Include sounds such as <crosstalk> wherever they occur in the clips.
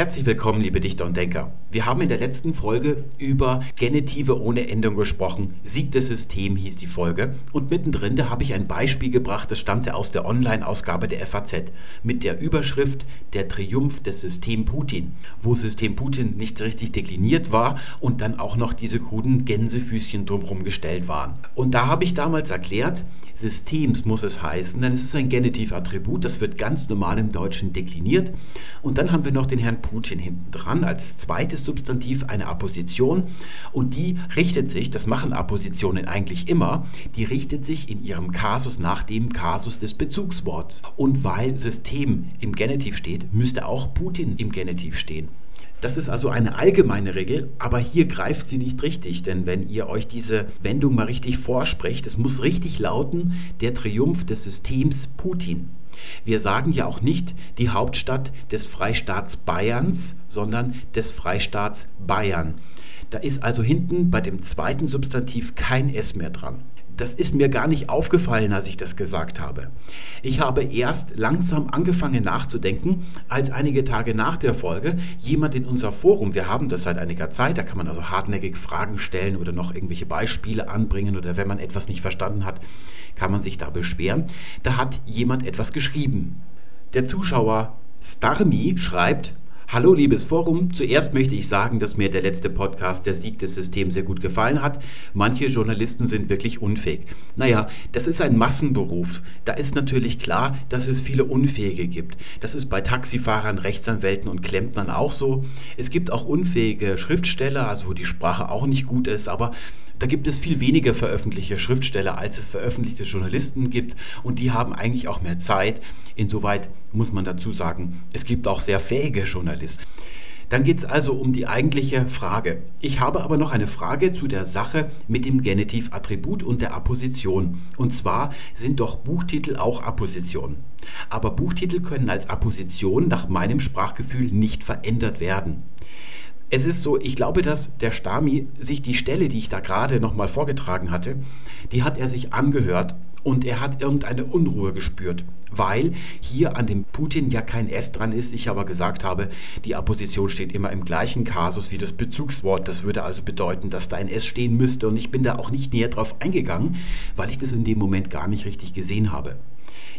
Herzlich willkommen, liebe Dichter und Denker. Wir haben in der letzten Folge über Genitive ohne Endung gesprochen. Sieg des System hieß die Folge. Und mittendrin, da habe ich ein Beispiel gebracht, das stammte aus der Online-Ausgabe der FAZ mit der Überschrift Der Triumph des System Putin, wo System Putin nicht richtig dekliniert war und dann auch noch diese kruden Gänsefüßchen drumherum gestellt waren. Und da habe ich damals erklärt, Systems muss es heißen, denn es ist ein Genitivattribut, das wird ganz normal im Deutschen dekliniert. Und dann haben wir noch den Herrn Putin hinten dran als zweites Substantiv eine Apposition und die richtet sich, das machen Appositionen eigentlich immer, die richtet sich in ihrem Kasus nach dem Kasus des Bezugsworts. Und weil System im Genitiv steht, müsste auch Putin im Genitiv stehen. Das ist also eine allgemeine Regel, aber hier greift sie nicht richtig, denn wenn ihr euch diese Wendung mal richtig vorsprecht, es muss richtig lauten, der Triumph des Systems Putin. Wir sagen ja auch nicht die Hauptstadt des Freistaats Bayerns, sondern des Freistaats Bayern. Da ist also hinten bei dem zweiten Substantiv kein S mehr dran das ist mir gar nicht aufgefallen, als ich das gesagt habe. Ich habe erst langsam angefangen nachzudenken, als einige Tage nach der Folge jemand in unser Forum, wir haben das seit einiger Zeit, da kann man also hartnäckig Fragen stellen oder noch irgendwelche Beispiele anbringen oder wenn man etwas nicht verstanden hat, kann man sich da beschweren. Da hat jemand etwas geschrieben. Der Zuschauer Starmi schreibt, Hallo liebes Forum, zuerst möchte ich sagen, dass mir der letzte Podcast Der Sieg des Systems sehr gut gefallen hat. Manche Journalisten sind wirklich unfähig. Naja, das ist ein Massenberuf. Da ist natürlich klar, dass es viele Unfähige gibt. Das ist bei Taxifahrern, Rechtsanwälten und Klempnern auch so. Es gibt auch unfähige Schriftsteller, also wo die Sprache auch nicht gut ist, aber da gibt es viel weniger veröffentlichte Schriftsteller, als es veröffentlichte Journalisten gibt. Und die haben eigentlich auch mehr Zeit. Insoweit muss man dazu sagen, es gibt auch sehr fähige Journalisten. Dann geht es also um die eigentliche Frage. Ich habe aber noch eine Frage zu der Sache mit dem Genitivattribut und der Apposition. Und zwar sind doch Buchtitel auch Appositionen. Aber Buchtitel können als Apposition nach meinem Sprachgefühl nicht verändert werden. Es ist so, ich glaube, dass der Stami sich die Stelle, die ich da gerade nochmal vorgetragen hatte, die hat er sich angehört und er hat irgendeine Unruhe gespürt, weil hier an dem Putin ja kein S dran ist. Ich aber gesagt habe, die Apposition steht immer im gleichen Kasus wie das Bezugswort. Das würde also bedeuten, dass da ein S stehen müsste und ich bin da auch nicht näher drauf eingegangen, weil ich das in dem Moment gar nicht richtig gesehen habe.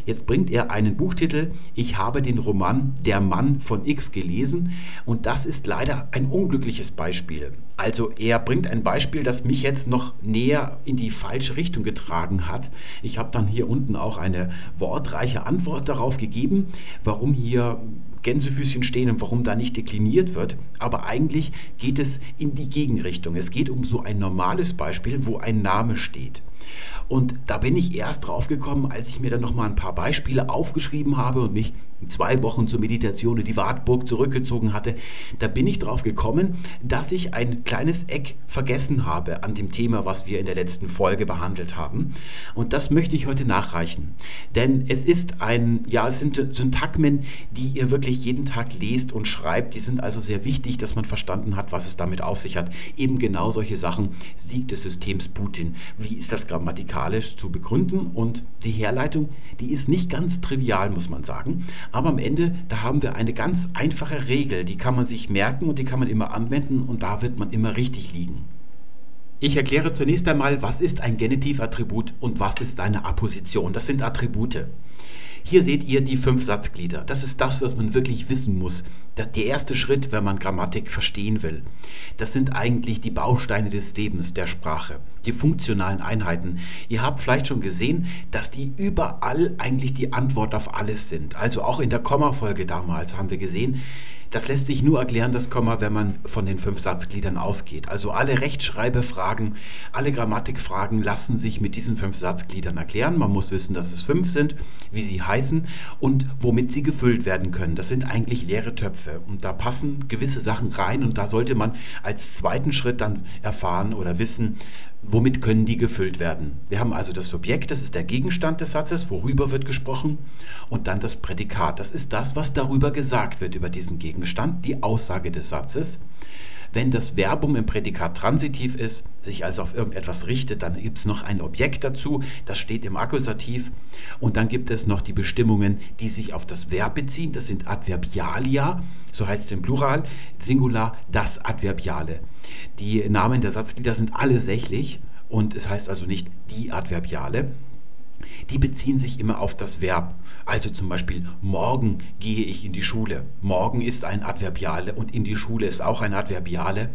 Jetzt bringt er einen Buchtitel, ich habe den Roman Der Mann von X gelesen und das ist leider ein unglückliches Beispiel. Also er bringt ein Beispiel, das mich jetzt noch näher in die falsche Richtung getragen hat. Ich habe dann hier unten auch eine wortreiche Antwort darauf gegeben, warum hier Gänsefüßchen stehen und warum da nicht dekliniert wird. Aber eigentlich geht es in die Gegenrichtung. Es geht um so ein normales Beispiel, wo ein Name steht. Und da bin ich erst drauf gekommen, als ich mir dann noch mal ein paar Beispiele aufgeschrieben habe und mich zwei Wochen zur Meditation in die Wartburg zurückgezogen hatte. Da bin ich drauf gekommen, dass ich ein kleines Eck vergessen habe an dem Thema, was wir in der letzten Folge behandelt haben. Und das möchte ich heute nachreichen. Denn es ist ein, ja, es sind Syntagmen, die ihr wirklich jeden Tag lest und schreibt. Die sind also sehr wichtig, dass man verstanden hat, was es damit auf sich hat. Eben genau solche Sachen. Sieg des Systems Putin. Wie ist das grammatikalisch zu begründen? Und die Herleitung, die ist nicht ganz trivial, muss man sagen. Aber am Ende, da haben wir eine ganz einfache Regel, die kann man sich merken und die kann man immer anwenden und da wird man immer richtig liegen. Ich erkläre zunächst einmal, was ist ein Genitivattribut und was ist eine Apposition. Das sind Attribute. Hier seht ihr die fünf Satzglieder. Das ist das, was man wirklich wissen muss. Der erste Schritt, wenn man Grammatik verstehen will. Das sind eigentlich die Bausteine des Lebens, der Sprache, die funktionalen Einheiten. Ihr habt vielleicht schon gesehen, dass die überall eigentlich die Antwort auf alles sind. Also auch in der Kommafolge damals haben wir gesehen, das lässt sich nur erklären, das Komma, wenn man von den fünf Satzgliedern ausgeht. Also alle Rechtschreibefragen, alle Grammatikfragen lassen sich mit diesen fünf Satzgliedern erklären. Man muss wissen, dass es fünf sind, wie sie heißen und womit sie gefüllt werden können. Das sind eigentlich leere Töpfe und da passen gewisse Sachen rein und da sollte man als zweiten Schritt dann erfahren oder wissen, Womit können die gefüllt werden? Wir haben also das Subjekt, das ist der Gegenstand des Satzes, worüber wird gesprochen, und dann das Prädikat, das ist das, was darüber gesagt wird, über diesen Gegenstand, die Aussage des Satzes. Wenn das Verbum im Prädikat transitiv ist, sich also auf irgendetwas richtet, dann gibt es noch ein Objekt dazu, das steht im Akkusativ. Und dann gibt es noch die Bestimmungen, die sich auf das Verb beziehen. Das sind Adverbialia, so heißt es im Plural, Singular, das Adverbiale. Die Namen der Satzglieder sind alle sächlich und es heißt also nicht die Adverbiale die beziehen sich immer auf das Verb. Also zum Beispiel, morgen gehe ich in die Schule. Morgen ist ein Adverbiale und in die Schule ist auch ein Adverbiale.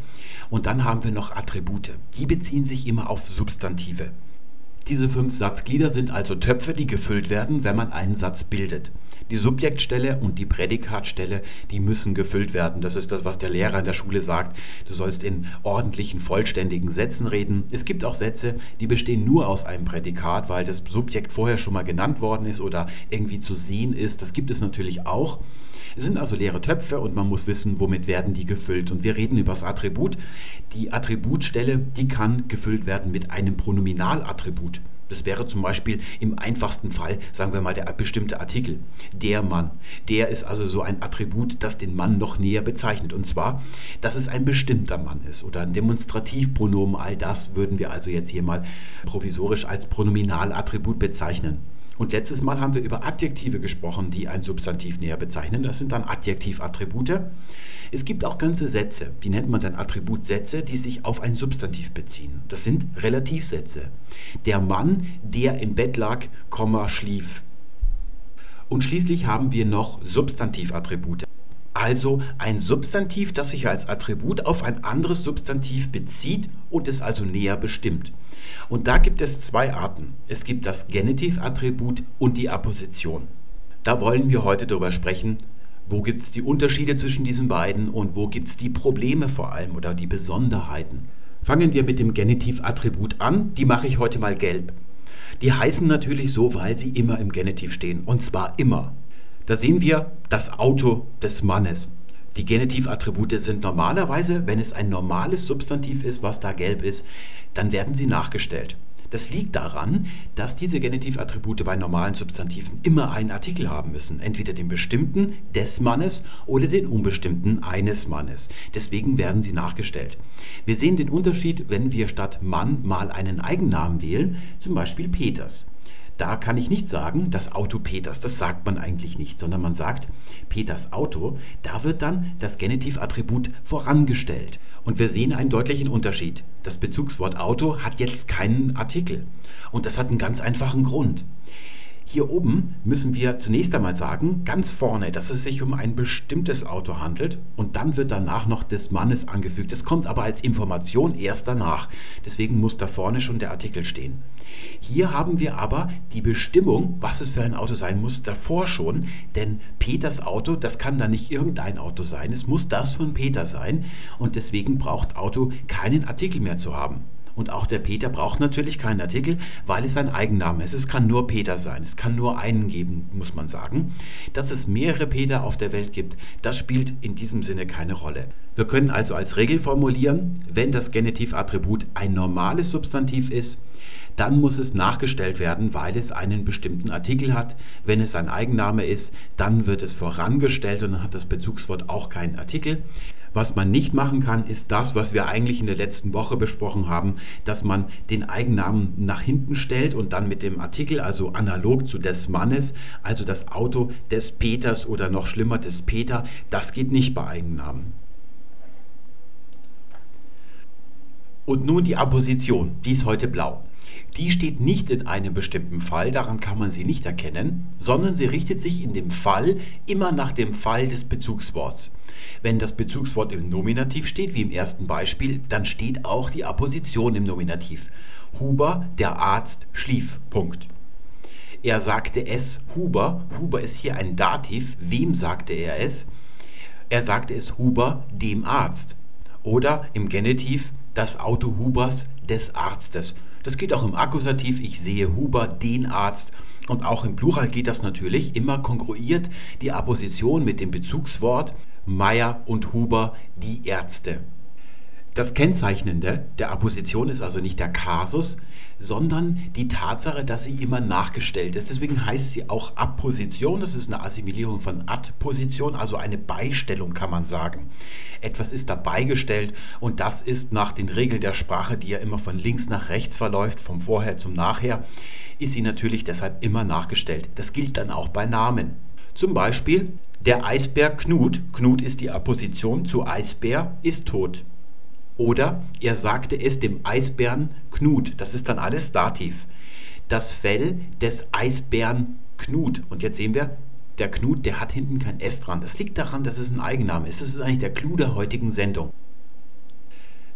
Und dann haben wir noch Attribute. Die beziehen sich immer auf Substantive. Diese fünf Satzglieder sind also Töpfe, die gefüllt werden, wenn man einen Satz bildet. Die Subjektstelle und die Prädikatstelle, die müssen gefüllt werden. Das ist das, was der Lehrer in der Schule sagt. Du sollst in ordentlichen, vollständigen Sätzen reden. Es gibt auch Sätze, die bestehen nur aus einem Prädikat, weil das Subjekt vorher schon mal genannt worden ist oder irgendwie zu sehen ist. Das gibt es natürlich auch. Es sind also leere Töpfe und man muss wissen, womit werden die gefüllt. Und wir reden über das Attribut. Die Attributstelle, die kann gefüllt werden mit einem Pronominalattribut. Das wäre zum Beispiel im einfachsten Fall, sagen wir mal, der bestimmte Artikel. Der Mann. Der ist also so ein Attribut, das den Mann noch näher bezeichnet. Und zwar, dass es ein bestimmter Mann ist oder ein Demonstrativpronomen. All das würden wir also jetzt hier mal provisorisch als Pronominalattribut bezeichnen. Und letztes Mal haben wir über Adjektive gesprochen, die ein Substantiv näher bezeichnen. Das sind dann Adjektivattribute. Es gibt auch ganze Sätze, die nennt man dann Attributsätze, die sich auf ein Substantiv beziehen. Das sind Relativsätze. Der Mann, der im Bett lag, schlief. Und schließlich haben wir noch Substantivattribute. Also ein Substantiv, das sich als Attribut auf ein anderes Substantiv bezieht und es also näher bestimmt. Und da gibt es zwei Arten. Es gibt das Genitivattribut und die Apposition. Da wollen wir heute darüber sprechen, wo gibt es die Unterschiede zwischen diesen beiden und wo gibt es die Probleme vor allem oder die Besonderheiten. Fangen wir mit dem Genitivattribut an. Die mache ich heute mal gelb. Die heißen natürlich so, weil sie immer im Genitiv stehen. Und zwar immer. Da sehen wir das Auto des Mannes. Die Genitivattribute sind normalerweise, wenn es ein normales Substantiv ist, was da gelb ist, dann werden sie nachgestellt. Das liegt daran, dass diese Genitivattribute bei normalen Substantiven immer einen Artikel haben müssen, entweder den bestimmten des Mannes oder den unbestimmten eines Mannes. Deswegen werden sie nachgestellt. Wir sehen den Unterschied, wenn wir statt Mann mal einen Eigennamen wählen, zum Beispiel Peters. Da kann ich nicht sagen, das Auto Peters, das sagt man eigentlich nicht, sondern man sagt Peters Auto, da wird dann das Genitivattribut vorangestellt. Und wir sehen einen deutlichen Unterschied. Das Bezugswort Auto hat jetzt keinen Artikel. Und das hat einen ganz einfachen Grund. Hier oben müssen wir zunächst einmal sagen, ganz vorne, dass es sich um ein bestimmtes Auto handelt und dann wird danach noch des Mannes angefügt. Das kommt aber als Information erst danach. Deswegen muss da vorne schon der Artikel stehen. Hier haben wir aber die Bestimmung, was es für ein Auto sein muss, davor schon, denn Peters Auto, das kann dann nicht irgendein Auto sein, es muss das von Peter sein und deswegen braucht Auto keinen Artikel mehr zu haben. Und auch der Peter braucht natürlich keinen Artikel, weil es ein Eigenname ist. Es kann nur Peter sein. Es kann nur einen geben, muss man sagen. Dass es mehrere Peter auf der Welt gibt, das spielt in diesem Sinne keine Rolle. Wir können also als Regel formulieren, wenn das Genitivattribut ein normales Substantiv ist, dann muss es nachgestellt werden, weil es einen bestimmten Artikel hat. Wenn es ein Eigenname ist, dann wird es vorangestellt und dann hat das Bezugswort auch keinen Artikel. Was man nicht machen kann, ist das, was wir eigentlich in der letzten Woche besprochen haben, dass man den Eigennamen nach hinten stellt und dann mit dem Artikel, also analog zu des Mannes, also das Auto des Peters oder noch schlimmer des Peter, das geht nicht bei Eigennamen. Und nun die Apposition, die ist heute blau. Die steht nicht in einem bestimmten Fall, daran kann man sie nicht erkennen, sondern sie richtet sich in dem Fall immer nach dem Fall des Bezugsworts. Wenn das Bezugswort im Nominativ steht, wie im ersten Beispiel, dann steht auch die Apposition im Nominativ. Huber, der Arzt, schlief. Punkt. Er sagte es Huber. Huber ist hier ein Dativ. Wem sagte er es? Er sagte es Huber, dem Arzt. Oder im Genitiv das Auto Hubers des Arztes. Das geht auch im Akkusativ. Ich sehe Huber, den Arzt. Und auch im Plural geht das natürlich. Immer kongruiert die Apposition mit dem Bezugswort. Meyer und Huber, die Ärzte. Das Kennzeichnende der Apposition ist also nicht der Kasus, sondern die Tatsache, dass sie immer nachgestellt ist. Deswegen heißt sie auch Apposition. Das ist eine Assimilierung von Adposition, also eine Beistellung kann man sagen. Etwas ist da beigestellt und das ist nach den Regeln der Sprache, die ja immer von links nach rechts verläuft, vom Vorher zum Nachher, ist sie natürlich deshalb immer nachgestellt. Das gilt dann auch bei Namen. Zum Beispiel der Eisbär Knut, Knut ist die Apposition zu Eisbär, ist tot. Oder er sagte es dem Eisbären Knut, das ist dann alles Dativ. Das Fell des Eisbären Knut. Und jetzt sehen wir, der Knut, der hat hinten kein S dran. Das liegt daran, dass es ein Eigenname ist. Das ist eigentlich der Clou der heutigen Sendung.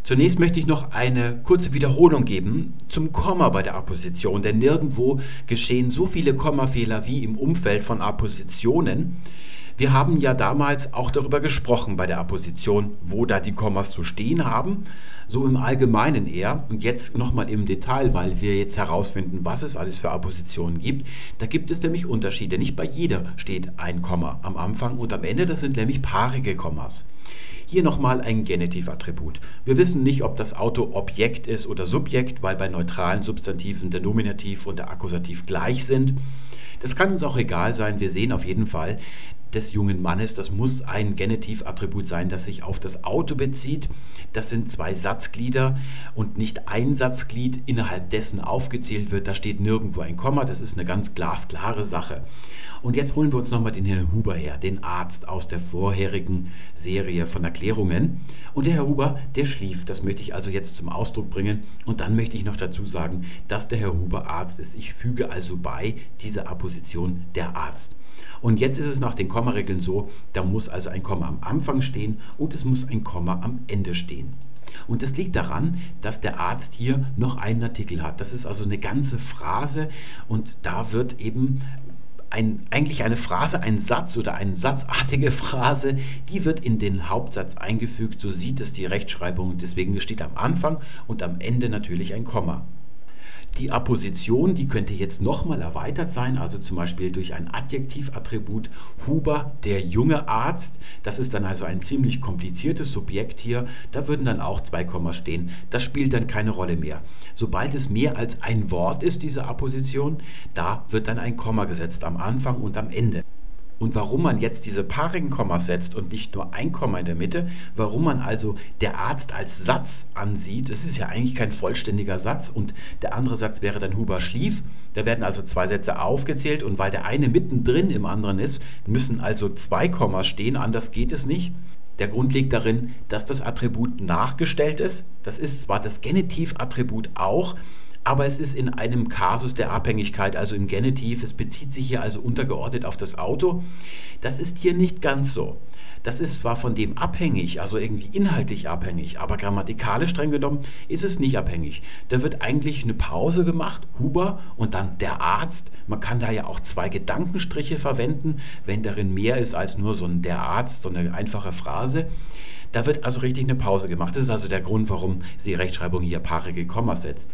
Zunächst möchte ich noch eine kurze Wiederholung geben zum Komma bei der Apposition, denn nirgendwo geschehen so viele Kommafehler wie im Umfeld von Appositionen. Wir haben ja damals auch darüber gesprochen bei der Apposition, wo da die Kommas zu stehen haben, so im Allgemeinen eher. Und jetzt nochmal im Detail, weil wir jetzt herausfinden, was es alles für Appositionen gibt. Da gibt es nämlich Unterschiede. Nicht bei jeder steht ein Komma am Anfang und am Ende, das sind nämlich paarige Kommas. Hier nochmal ein Genitivattribut. Wir wissen nicht, ob das Auto Objekt ist oder Subjekt, weil bei neutralen Substantiven der Nominativ und der Akkusativ gleich sind. Das kann uns auch egal sein. Wir sehen auf jeden Fall, des jungen Mannes. Das muss ein Genitivattribut sein, das sich auf das Auto bezieht. Das sind zwei Satzglieder und nicht ein Satzglied innerhalb dessen aufgezählt wird. Da steht nirgendwo ein Komma. Das ist eine ganz glasklare Sache. Und jetzt holen wir uns nochmal den Herrn Huber her, den Arzt aus der vorherigen Serie von Erklärungen. Und der Herr Huber, der schlief. Das möchte ich also jetzt zum Ausdruck bringen. Und dann möchte ich noch dazu sagen, dass der Herr Huber Arzt ist. Ich füge also bei dieser Apposition der Arzt. Und jetzt ist es nach den Kommaregeln so, da muss also ein Komma am Anfang stehen und es muss ein Komma am Ende stehen. Und das liegt daran, dass der Arzt hier noch einen Artikel hat. Das ist also eine ganze Phrase und da wird eben ein, eigentlich eine Phrase, ein Satz oder eine satzartige <laughs> Phrase, die wird in den Hauptsatz eingefügt. So sieht es die Rechtschreibung. Deswegen steht am Anfang und am Ende natürlich ein Komma. Die Apposition, die könnte jetzt nochmal erweitert sein, also zum Beispiel durch ein Adjektivattribut Huber, der junge Arzt. Das ist dann also ein ziemlich kompliziertes Subjekt hier. Da würden dann auch zwei Komma stehen. Das spielt dann keine Rolle mehr. Sobald es mehr als ein Wort ist, diese Apposition, da wird dann ein Komma gesetzt am Anfang und am Ende. Und warum man jetzt diese paarigen Kommas setzt und nicht nur ein Komma in der Mitte, warum man also der Arzt als Satz ansieht, es ist ja eigentlich kein vollständiger Satz und der andere Satz wäre dann Huber schlief. Da werden also zwei Sätze aufgezählt und weil der eine mittendrin im anderen ist, müssen also zwei Kommas stehen, anders geht es nicht. Der Grund liegt darin, dass das Attribut nachgestellt ist. Das ist zwar das Genitivattribut auch, aber es ist in einem Kasus der Abhängigkeit, also im Genitiv. Es bezieht sich hier also untergeordnet auf das Auto. Das ist hier nicht ganz so. Das ist zwar von dem abhängig, also irgendwie inhaltlich abhängig, aber grammatikalisch streng genommen ist es nicht abhängig. Da wird eigentlich eine Pause gemacht, Huber und dann der Arzt. Man kann da ja auch zwei Gedankenstriche verwenden, wenn darin mehr ist als nur so ein der Arzt, so eine einfache Phrase. Da wird also richtig eine Pause gemacht. Das ist also der Grund, warum die Rechtschreibung hier paarige Kommas setzt.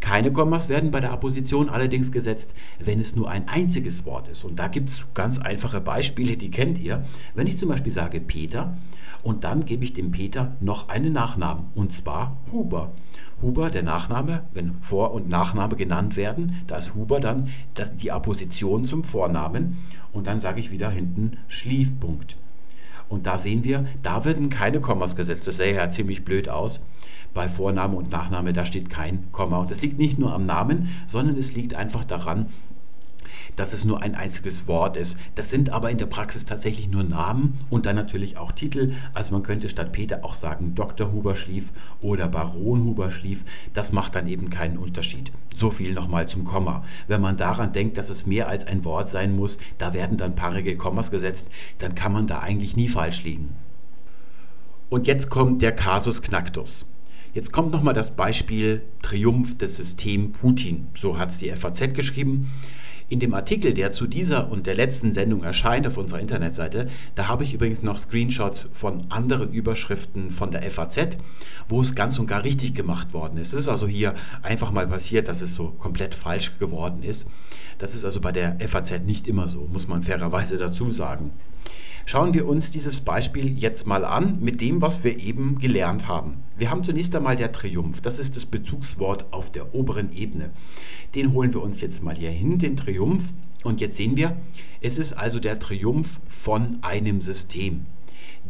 Keine Kommas werden bei der Apposition allerdings gesetzt, wenn es nur ein einziges Wort ist. Und da gibt es ganz einfache Beispiele, die kennt ihr. Wenn ich zum Beispiel sage Peter und dann gebe ich dem Peter noch einen Nachnamen, und zwar Huber. Huber, der Nachname, wenn Vor- und Nachname genannt werden, da ist Huber dann das, die Apposition zum Vornamen und dann sage ich wieder hinten Schliefpunkt. Und da sehen wir, da werden keine Kommas gesetzt. Das sähe ja ziemlich blöd aus bei Vorname und Nachname, da steht kein Komma. Und das liegt nicht nur am Namen, sondern es liegt einfach daran, dass es nur ein einziges Wort ist. Das sind aber in der Praxis tatsächlich nur Namen und dann natürlich auch Titel. Also man könnte statt Peter auch sagen Dr. Huber schlief oder Baron Huber schlief. Das macht dann eben keinen Unterschied. So viel nochmal zum Komma. Wenn man daran denkt, dass es mehr als ein Wort sein muss, da werden dann paarige Kommas gesetzt, dann kann man da eigentlich nie falsch liegen. Und jetzt kommt der Kasus Knacktus. Jetzt kommt nochmal das Beispiel Triumph des Systems Putin. So hat es die FAZ geschrieben. In dem Artikel, der zu dieser und der letzten Sendung erscheint auf unserer Internetseite, da habe ich übrigens noch Screenshots von anderen Überschriften von der FAZ, wo es ganz und gar richtig gemacht worden ist. Es ist also hier einfach mal passiert, dass es so komplett falsch geworden ist. Das ist also bei der FAZ nicht immer so, muss man fairerweise dazu sagen. Schauen wir uns dieses Beispiel jetzt mal an mit dem, was wir eben gelernt haben. Wir haben zunächst einmal der Triumph. Das ist das Bezugswort auf der oberen Ebene. Den holen wir uns jetzt mal hier hin, den Triumph. Und jetzt sehen wir, es ist also der Triumph von einem System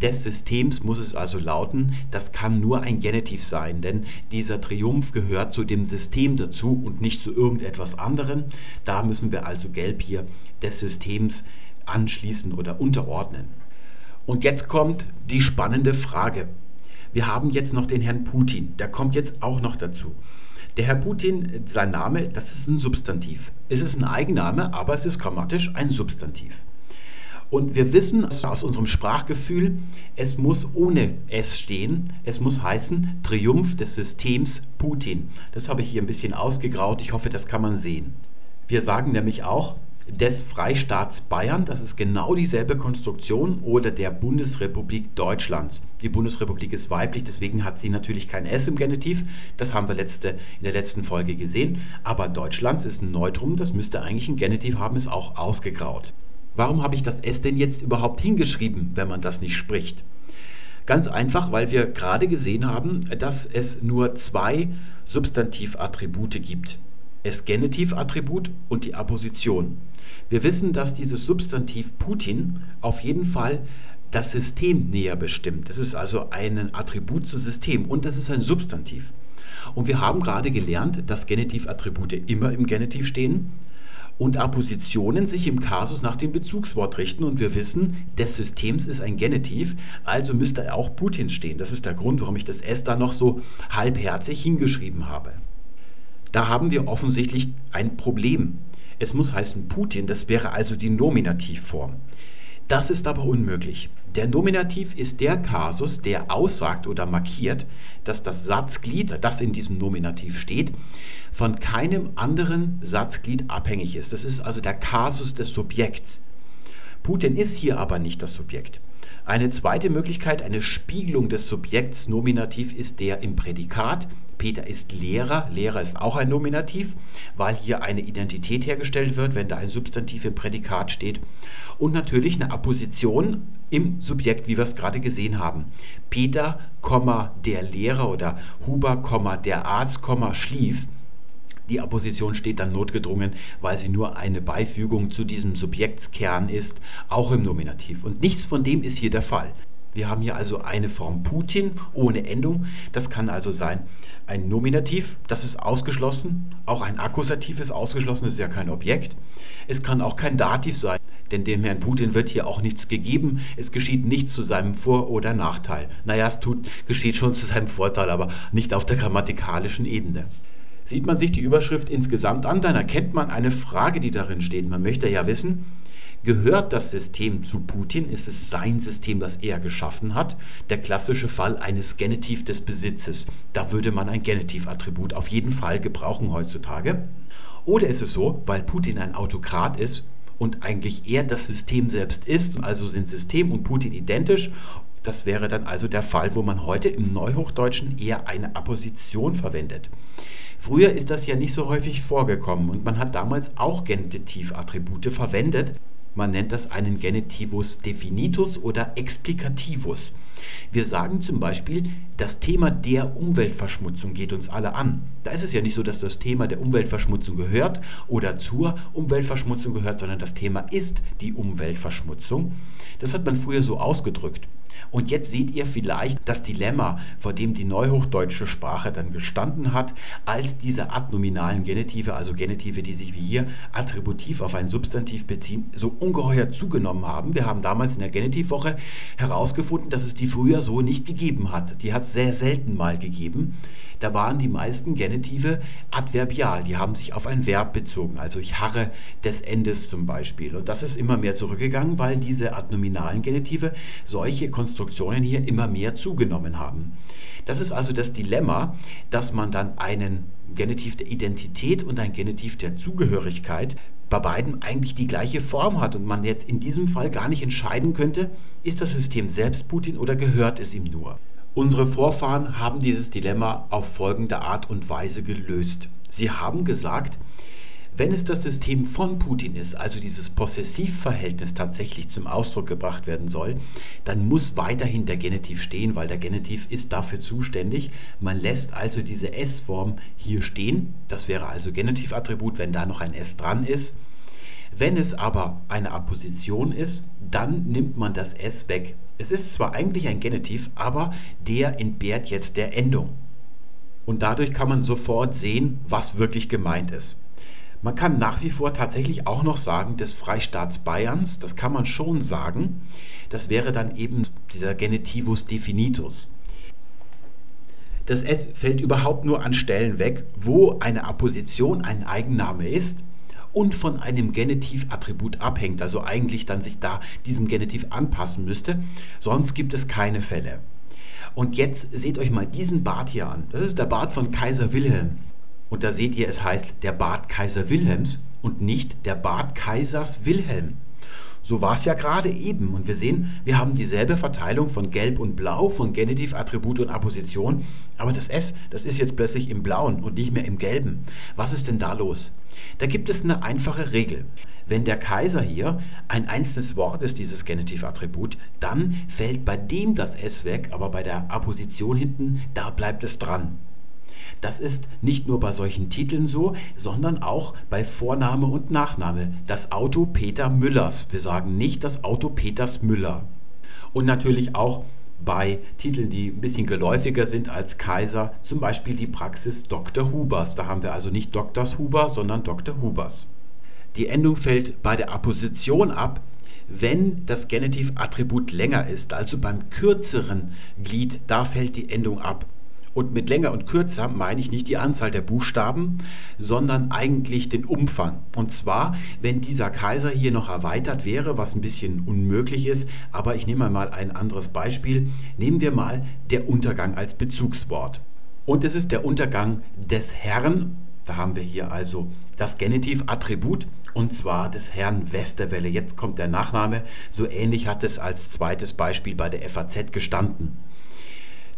des Systems muss es also lauten, das kann nur ein Genitiv sein, denn dieser Triumph gehört zu dem System dazu und nicht zu irgendetwas anderem. Da müssen wir also gelb hier des Systems anschließen oder unterordnen. Und jetzt kommt die spannende Frage. Wir haben jetzt noch den Herrn Putin, der kommt jetzt auch noch dazu. Der Herr Putin, sein Name, das ist ein Substantiv. Es ist ein Eigenname, aber es ist grammatisch ein Substantiv. Und wir wissen aus unserem Sprachgefühl, es muss ohne S stehen. Es muss heißen Triumph des Systems Putin. Das habe ich hier ein bisschen ausgegraut. Ich hoffe, das kann man sehen. Wir sagen nämlich auch des Freistaats Bayern, das ist genau dieselbe Konstruktion, oder der Bundesrepublik Deutschland. Die Bundesrepublik ist weiblich, deswegen hat sie natürlich kein S im Genitiv. Das haben wir letzte, in der letzten Folge gesehen. Aber Deutschlands ist ein Neutrum, das müsste eigentlich ein Genitiv haben, ist auch ausgegraut. Warum habe ich das S denn jetzt überhaupt hingeschrieben, wenn man das nicht spricht? Ganz einfach, weil wir gerade gesehen haben, dass es nur zwei Substantivattribute gibt. Das Genitivattribut und die Apposition. Wir wissen, dass dieses Substantiv Putin auf jeden Fall das System näher bestimmt. Das ist also ein Attribut zu System und das ist ein Substantiv. Und wir haben gerade gelernt, dass Genitivattribute immer im Genitiv stehen und Appositionen sich im Kasus nach dem Bezugswort richten. Und wir wissen, des Systems ist ein Genitiv, also müsste auch Putins stehen. Das ist der Grund, warum ich das S da noch so halbherzig hingeschrieben habe. Da haben wir offensichtlich ein Problem. Es muss heißen Putin, das wäre also die Nominativform. Das ist aber unmöglich. Der Nominativ ist der Kasus, der aussagt oder markiert, dass das Satzglied, das in diesem Nominativ steht, von keinem anderen Satzglied abhängig ist. Das ist also der Kasus des Subjekts. Putin ist hier aber nicht das Subjekt. Eine zweite Möglichkeit, eine Spiegelung des Subjekts nominativ ist der im Prädikat. Peter ist Lehrer. Lehrer ist auch ein Nominativ, weil hier eine Identität hergestellt wird, wenn da ein Substantiv im Prädikat steht. Und natürlich eine Apposition im Subjekt, wie wir es gerade gesehen haben. Peter, der Lehrer oder Huber, der Arzt, schlief. Die Apposition steht dann notgedrungen, weil sie nur eine Beifügung zu diesem Subjektskern ist, auch im Nominativ. Und nichts von dem ist hier der Fall. Wir haben hier also eine Form Putin ohne Endung. Das kann also sein ein Nominativ, das ist ausgeschlossen. Auch ein Akkusativ ist ausgeschlossen, das ist ja kein Objekt. Es kann auch kein Dativ sein, denn dem Herrn Putin wird hier auch nichts gegeben. Es geschieht nichts zu seinem Vor- oder Nachteil. Naja, es tut, geschieht schon zu seinem Vorteil, aber nicht auf der grammatikalischen Ebene. Sieht man sich die Überschrift insgesamt an, dann erkennt man eine Frage, die darin steht. Man möchte ja wissen, gehört das System zu Putin? Ist es sein System, das er geschaffen hat? Der klassische Fall eines Genitiv des Besitzes. Da würde man ein Genitivattribut auf jeden Fall gebrauchen heutzutage. Oder ist es so, weil Putin ein Autokrat ist und eigentlich er das System selbst ist, also sind System und Putin identisch das wäre dann also der Fall, wo man heute im Neuhochdeutschen eher eine Apposition verwendet. Früher ist das ja nicht so häufig vorgekommen und man hat damals auch Genitivattribute verwendet. Man nennt das einen Genitivus definitus oder explicativus. Wir sagen zum Beispiel, das Thema der Umweltverschmutzung geht uns alle an. Da ist es ja nicht so, dass das Thema der Umweltverschmutzung gehört oder zur Umweltverschmutzung gehört, sondern das Thema ist die Umweltverschmutzung. Das hat man früher so ausgedrückt. Und jetzt seht ihr vielleicht das Dilemma, vor dem die neuhochdeutsche Sprache dann gestanden hat, als diese adnominalen Genitive, also Genitive, die sich wie hier attributiv auf ein Substantiv beziehen, so ungeheuer zugenommen haben. Wir haben damals in der Genitivwoche herausgefunden, dass es die früher so nicht gegeben hat. Die hat es sehr selten mal gegeben da waren die meisten Genitive adverbial. Die haben sich auf ein Verb bezogen. Also ich harre des Endes zum Beispiel. Und das ist immer mehr zurückgegangen, weil diese adnominalen Genitive solche Konstruktionen hier immer mehr zugenommen haben. Das ist also das Dilemma, dass man dann einen Genitiv der Identität und ein Genitiv der Zugehörigkeit bei beiden eigentlich die gleiche Form hat und man jetzt in diesem Fall gar nicht entscheiden könnte, ist das System selbst Putin oder gehört es ihm nur. Unsere Vorfahren haben dieses Dilemma auf folgende Art und Weise gelöst. Sie haben gesagt, Wenn es das System von Putin ist, also dieses Possessivverhältnis tatsächlich zum Ausdruck gebracht werden soll, dann muss weiterhin der Genitiv stehen, weil der Genitiv ist dafür zuständig. Man lässt also diese S-Form hier stehen. Das wäre also Genitivattribut, wenn da noch ein S dran ist. Wenn es aber eine Apposition ist, dann nimmt man das S weg. Es ist zwar eigentlich ein Genitiv, aber der entbehrt jetzt der Endung. Und dadurch kann man sofort sehen, was wirklich gemeint ist. Man kann nach wie vor tatsächlich auch noch sagen, des Freistaats Bayerns, das kann man schon sagen. Das wäre dann eben dieser Genitivus definitus. Das S fällt überhaupt nur an Stellen weg, wo eine Apposition ein Eigenname ist und von einem Genitivattribut abhängt, also eigentlich dann sich da diesem Genitiv anpassen müsste. Sonst gibt es keine Fälle. Und jetzt seht euch mal diesen Bart hier an. Das ist der Bart von Kaiser Wilhelm. Und da seht ihr, es heißt der Bart Kaiser Wilhelms und nicht der Bart Kaisers Wilhelm. So war es ja gerade eben. Und wir sehen, wir haben dieselbe Verteilung von Gelb und Blau, von Genitiv, Attribut und Apposition. Aber das S, das ist jetzt plötzlich im Blauen und nicht mehr im Gelben. Was ist denn da los? Da gibt es eine einfache Regel. Wenn der Kaiser hier ein einzelnes Wort ist, dieses Genitivattribut, dann fällt bei dem das S weg, aber bei der Apposition hinten, da bleibt es dran. Das ist nicht nur bei solchen Titeln so, sondern auch bei Vorname und Nachname. Das Auto Peter Müllers. Wir sagen nicht das Auto Peters Müller. Und natürlich auch bei Titeln, die ein bisschen geläufiger sind als Kaiser, zum Beispiel die Praxis Dr. Hubers. Da haben wir also nicht Drs Huber, sondern Dr. Hubers. Die Endung fällt bei der Apposition ab, wenn das Genitivattribut länger ist, also beim kürzeren Glied, da fällt die Endung ab. Und mit länger und kürzer meine ich nicht die Anzahl der Buchstaben, sondern eigentlich den Umfang. Und zwar, wenn dieser Kaiser hier noch erweitert wäre, was ein bisschen unmöglich ist, aber ich nehme mal ein anderes Beispiel. Nehmen wir mal der Untergang als Bezugswort. Und es ist der Untergang des Herrn. Da haben wir hier also das Genitivattribut und zwar des Herrn Westerwelle. Jetzt kommt der Nachname. So ähnlich hat es als zweites Beispiel bei der FAZ gestanden.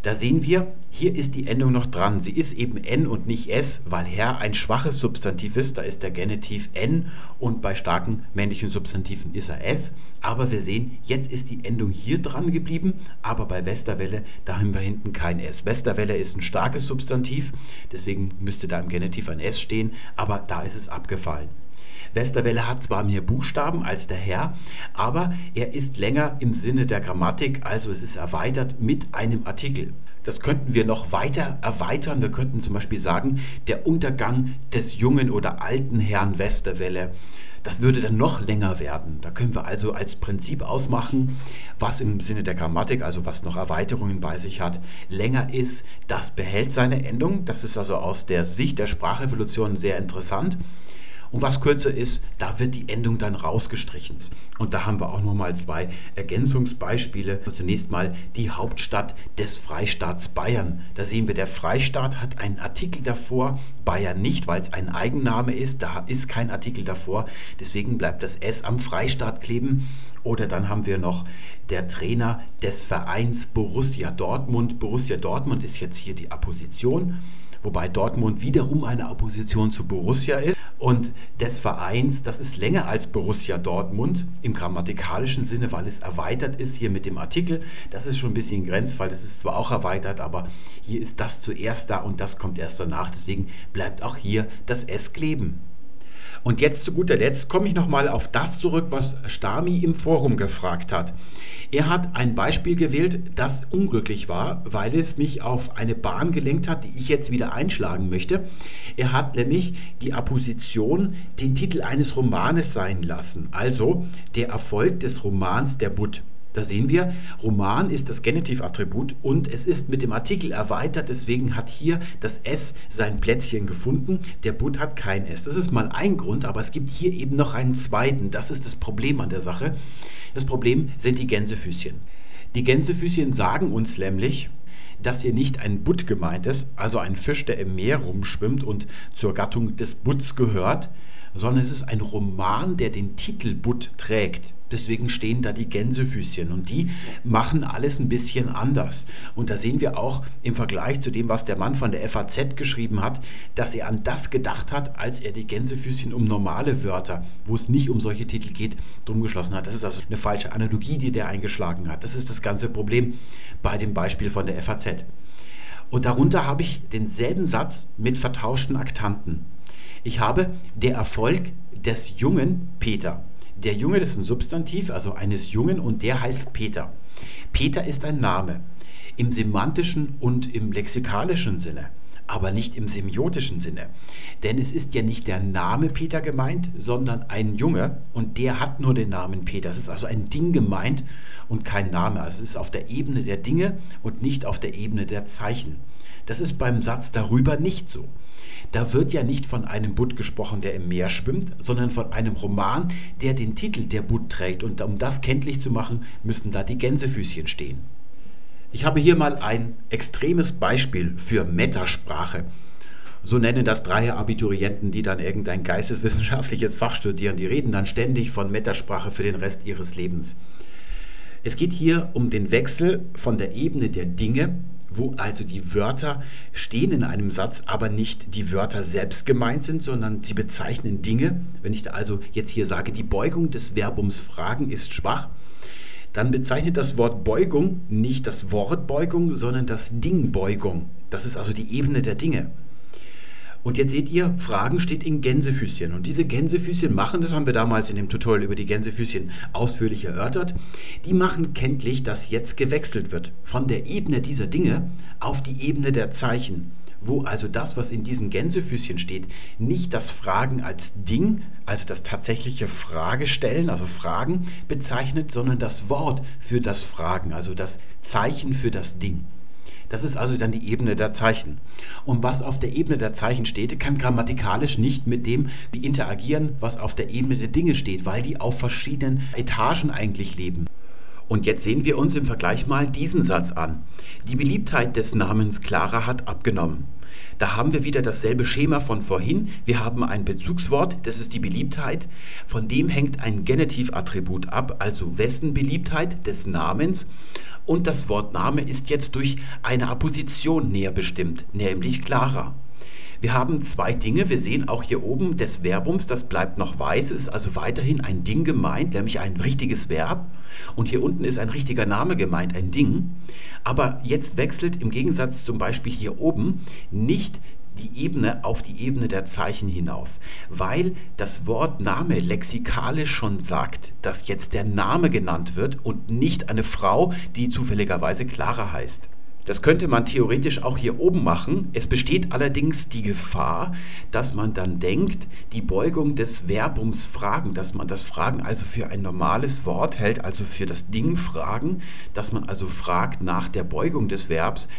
Da sehen wir, hier ist die Endung noch dran. Sie ist eben N und nicht S, weil Herr ein schwaches Substantiv ist. Da ist der Genitiv N und bei starken männlichen Substantiven ist er S. Aber wir sehen, jetzt ist die Endung hier dran geblieben, aber bei Westerwelle, da haben wir hinten kein S. Westerwelle ist ein starkes Substantiv, deswegen müsste da im Genitiv ein S stehen, aber da ist es abgefallen. Westerwelle hat zwar mehr Buchstaben als der Herr, aber er ist länger im Sinne der Grammatik, also es ist erweitert mit einem Artikel. Das könnten wir noch weiter erweitern. Wir könnten zum Beispiel sagen, der Untergang des jungen oder alten Herrn Westerwelle. Das würde dann noch länger werden. Da können wir also als Prinzip ausmachen, was im Sinne der Grammatik, also was noch Erweiterungen bei sich hat, länger ist, das behält seine Endung. Das ist also aus der Sicht der Sprachevolution sehr interessant. Und was kürzer ist, da wird die Endung dann rausgestrichen. Und da haben wir auch nochmal zwei Ergänzungsbeispiele. Zunächst mal die Hauptstadt des Freistaats Bayern. Da sehen wir, der Freistaat hat einen Artikel davor, Bayern nicht, weil es ein Eigenname ist. Da ist kein Artikel davor. Deswegen bleibt das S am Freistaat kleben. Oder dann haben wir noch der Trainer des Vereins Borussia Dortmund. Borussia Dortmund ist jetzt hier die Apposition wobei Dortmund wiederum eine Opposition zu Borussia ist und des Vereins, das ist länger als Borussia Dortmund im grammatikalischen Sinne, weil es erweitert ist hier mit dem Artikel. Das ist schon ein bisschen Grenzfall, das ist zwar auch erweitert, aber hier ist das zuerst da und das kommt erst danach. Deswegen bleibt auch hier das S kleben. Und jetzt zu guter Letzt komme ich nochmal auf das zurück, was Stami im Forum gefragt hat. Er hat ein Beispiel gewählt, das unglücklich war, weil es mich auf eine Bahn gelenkt hat, die ich jetzt wieder einschlagen möchte. Er hat nämlich die Apposition den Titel eines Romanes sein lassen, also der Erfolg des Romans Der Butt. Da sehen wir, Roman ist das Genitivattribut und es ist mit dem Artikel erweitert, deswegen hat hier das S sein Plätzchen gefunden. Der Butt hat kein S. Das ist mal ein Grund, aber es gibt hier eben noch einen zweiten. Das ist das Problem an der Sache. Das Problem sind die Gänsefüßchen. Die Gänsefüßchen sagen uns nämlich, dass hier nicht ein Butt gemeint ist, also ein Fisch, der im Meer rumschwimmt und zur Gattung des Butts gehört, sondern es ist ein Roman, der den Titel Butt trägt. Deswegen stehen da die Gänsefüßchen und die machen alles ein bisschen anders. Und da sehen wir auch im Vergleich zu dem, was der Mann von der FAZ geschrieben hat, dass er an das gedacht hat, als er die Gänsefüßchen um normale Wörter, wo es nicht um solche Titel geht, drum geschlossen hat. Das ist also eine falsche Analogie, die der eingeschlagen hat. Das ist das ganze Problem bei dem Beispiel von der FAZ. Und darunter habe ich denselben Satz mit vertauschten Aktanten. Ich habe der Erfolg des jungen Peter. Der Junge ist ein Substantiv, also eines Jungen, und der heißt Peter. Peter ist ein Name im semantischen und im lexikalischen Sinne, aber nicht im semiotischen Sinne. Denn es ist ja nicht der Name Peter gemeint, sondern ein Junge und der hat nur den Namen Peter. Es ist also ein Ding gemeint und kein Name. Also es ist auf der Ebene der Dinge und nicht auf der Ebene der Zeichen. Das ist beim Satz darüber nicht so. Da wird ja nicht von einem Butt gesprochen, der im Meer schwimmt, sondern von einem Roman, der den Titel Der Butt trägt. Und um das kenntlich zu machen, müssen da die Gänsefüßchen stehen. Ich habe hier mal ein extremes Beispiel für Metasprache. So nennen das drei Abiturienten, die dann irgendein geisteswissenschaftliches Fach studieren. Die reden dann ständig von Metasprache für den Rest ihres Lebens. Es geht hier um den Wechsel von der Ebene der Dinge wo also die Wörter stehen in einem Satz, aber nicht die Wörter selbst gemeint sind, sondern sie bezeichnen Dinge. Wenn ich da also jetzt hier sage, die Beugung des Verbums fragen ist schwach, dann bezeichnet das Wort Beugung nicht das Wort Beugung, sondern das Ding Beugung. Das ist also die Ebene der Dinge. Und jetzt seht ihr, Fragen steht in Gänsefüßchen. Und diese Gänsefüßchen machen, das haben wir damals in dem Tutorial über die Gänsefüßchen ausführlich erörtert, die machen kenntlich, dass jetzt gewechselt wird von der Ebene dieser Dinge auf die Ebene der Zeichen wo also das, was in diesen Gänsefüßchen steht, nicht das Fragen als Ding, also das tatsächliche Fragestellen, also Fragen bezeichnet, sondern das Wort für das Fragen, also das Zeichen für das Ding. Das ist also dann die Ebene der Zeichen. Und was auf der Ebene der Zeichen steht, kann grammatikalisch nicht mit dem interagieren, was auf der Ebene der Dinge steht, weil die auf verschiedenen Etagen eigentlich leben. Und jetzt sehen wir uns im Vergleich mal diesen Satz an. Die Beliebtheit des Namens Clara hat abgenommen. Da haben wir wieder dasselbe Schema von vorhin. Wir haben ein Bezugswort, das ist die Beliebtheit. Von dem hängt ein Genitivattribut ab, also wessen Beliebtheit des Namens. Und das Wort Name ist jetzt durch eine Apposition näher bestimmt, nämlich Clara. Wir haben zwei Dinge. Wir sehen auch hier oben des Verbums, das bleibt noch weiß, ist also weiterhin ein Ding gemeint, nämlich ein richtiges Verb. Und hier unten ist ein richtiger Name gemeint, ein Ding. Aber jetzt wechselt im Gegensatz zum Beispiel hier oben nicht die Ebene auf die Ebene der Zeichen hinauf, weil das Wort Name lexikalisch schon sagt, dass jetzt der Name genannt wird und nicht eine Frau, die zufälligerweise Clara heißt. Das könnte man theoretisch auch hier oben machen. Es besteht allerdings die Gefahr, dass man dann denkt, die Beugung des Verbums fragen, dass man das Fragen also für ein normales Wort hält, also für das Ding fragen, dass man also fragt nach der Beugung des Verbs,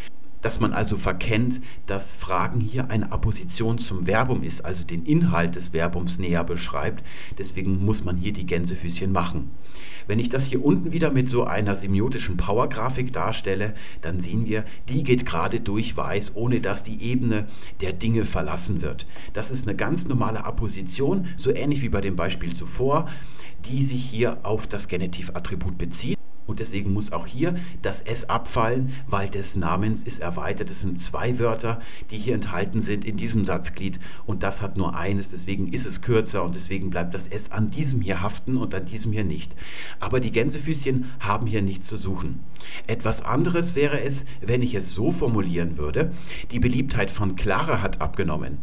dass man also verkennt, dass Fragen hier eine Apposition zum Verbum ist, also den Inhalt des Verbums näher beschreibt. Deswegen muss man hier die Gänsefüßchen machen. Wenn ich das hier unten wieder mit so einer semiotischen Powergrafik darstelle, dann sehen wir, die geht gerade durch weiß, ohne dass die Ebene der Dinge verlassen wird. Das ist eine ganz normale Apposition, so ähnlich wie bei dem Beispiel zuvor, die sich hier auf das Genitivattribut bezieht. Und deswegen muss auch hier das S abfallen, weil des Namens ist erweitert. Es sind zwei Wörter, die hier enthalten sind in diesem Satzglied. Und das hat nur eines, deswegen ist es kürzer und deswegen bleibt das S an diesem hier haften und an diesem hier nicht. Aber die Gänsefüßchen haben hier nichts zu suchen. Etwas anderes wäre es, wenn ich es so formulieren würde, die Beliebtheit von Clara hat abgenommen.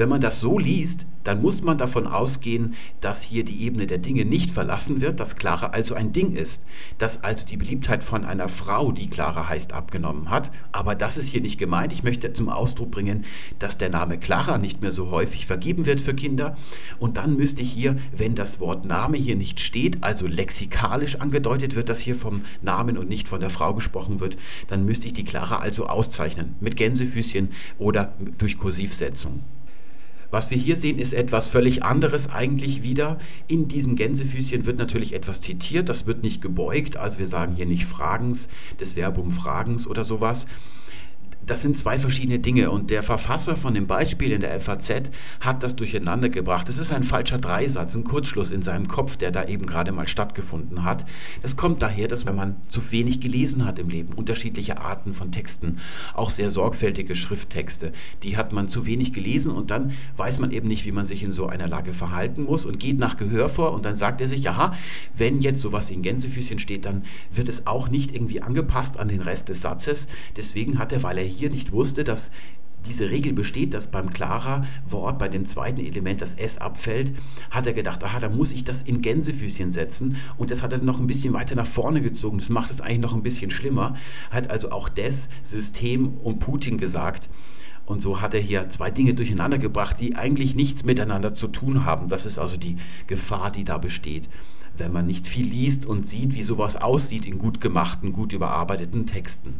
Wenn man das so liest, dann muss man davon ausgehen, dass hier die Ebene der Dinge nicht verlassen wird, dass Clara also ein Ding ist, dass also die Beliebtheit von einer Frau, die Clara heißt, abgenommen hat. Aber das ist hier nicht gemeint. Ich möchte zum Ausdruck bringen, dass der Name Clara nicht mehr so häufig vergeben wird für Kinder. Und dann müsste ich hier, wenn das Wort Name hier nicht steht, also lexikalisch angedeutet wird, dass hier vom Namen und nicht von der Frau gesprochen wird, dann müsste ich die Clara also auszeichnen mit Gänsefüßchen oder durch Kursivsetzung. Was wir hier sehen, ist etwas völlig anderes eigentlich wieder. In diesen Gänsefüßchen wird natürlich etwas zitiert, das wird nicht gebeugt, also wir sagen hier nicht Fragens, des Verbum Fragens oder sowas. Das sind zwei verschiedene Dinge und der Verfasser von dem Beispiel in der FAZ hat das durcheinander gebracht. Das ist ein falscher Dreisatz, ein Kurzschluss in seinem Kopf, der da eben gerade mal stattgefunden hat. Das kommt daher, dass wenn man zu wenig gelesen hat im Leben, unterschiedliche Arten von Texten, auch sehr sorgfältige Schrifttexte, die hat man zu wenig gelesen und dann weiß man eben nicht, wie man sich in so einer Lage verhalten muss und geht nach Gehör vor und dann sagt er sich, aha, wenn jetzt sowas in Gänsefüßchen steht, dann wird es auch nicht irgendwie angepasst an den Rest des Satzes. Deswegen hat er, weil er hier nicht wusste, dass diese Regel besteht, dass beim klarer Wort, bei dem zweiten Element das S abfällt, hat er gedacht, aha, da muss ich das in Gänsefüßchen setzen. Und das hat er noch ein bisschen weiter nach vorne gezogen. Das macht es eigentlich noch ein bisschen schlimmer. Hat also auch das System und Putin gesagt. Und so hat er hier zwei Dinge durcheinander gebracht, die eigentlich nichts miteinander zu tun haben. Das ist also die Gefahr, die da besteht, wenn man nicht viel liest und sieht, wie sowas aussieht in gut gemachten, gut überarbeiteten Texten.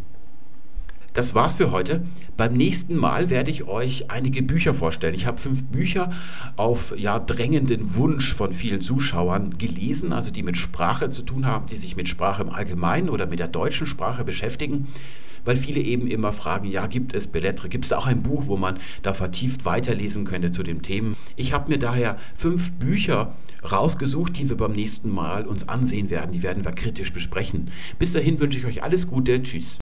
Das war's für heute. Beim nächsten Mal werde ich euch einige Bücher vorstellen. Ich habe fünf Bücher auf ja, drängenden Wunsch von vielen Zuschauern gelesen, also die mit Sprache zu tun haben, die sich mit Sprache im Allgemeinen oder mit der deutschen Sprache beschäftigen weil viele eben immer fragen, ja, gibt es Bellettre, gibt es da auch ein Buch, wo man da vertieft weiterlesen könnte zu den Themen. Ich habe mir daher fünf Bücher rausgesucht, die wir beim nächsten Mal uns ansehen werden. Die werden wir kritisch besprechen. Bis dahin wünsche ich euch alles Gute. Tschüss.